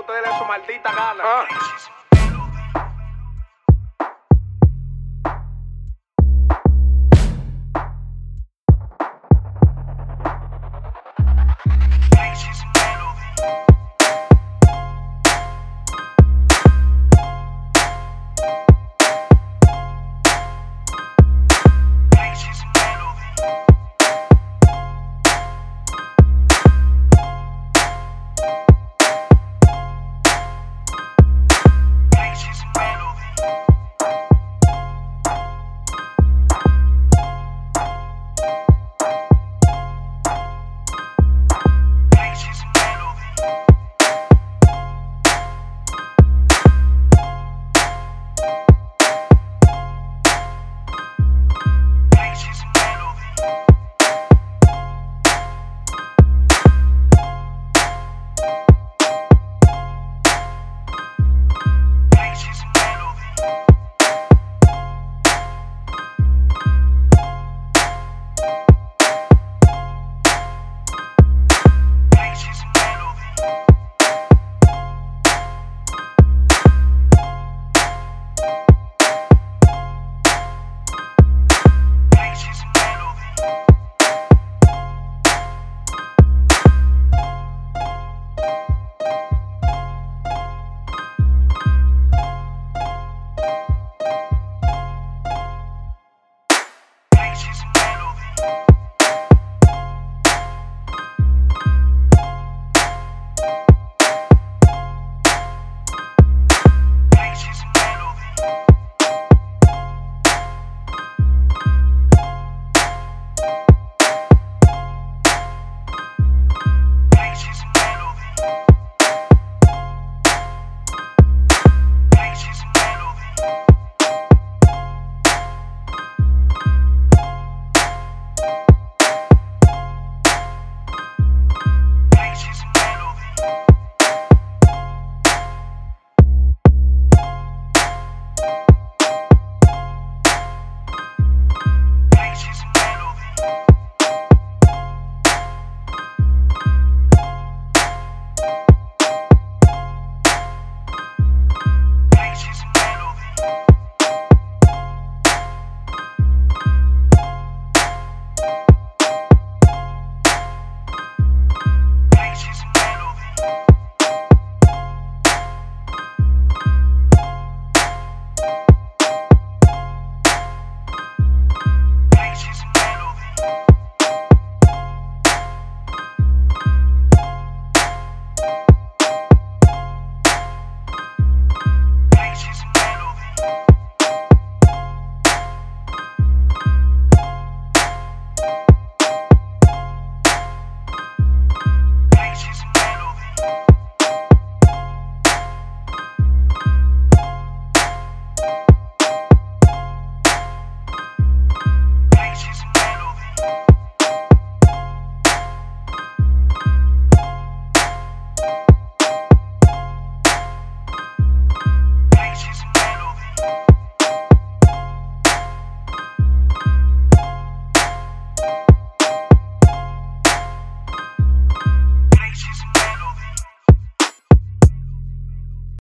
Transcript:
ustedes su maldita gana. Ah.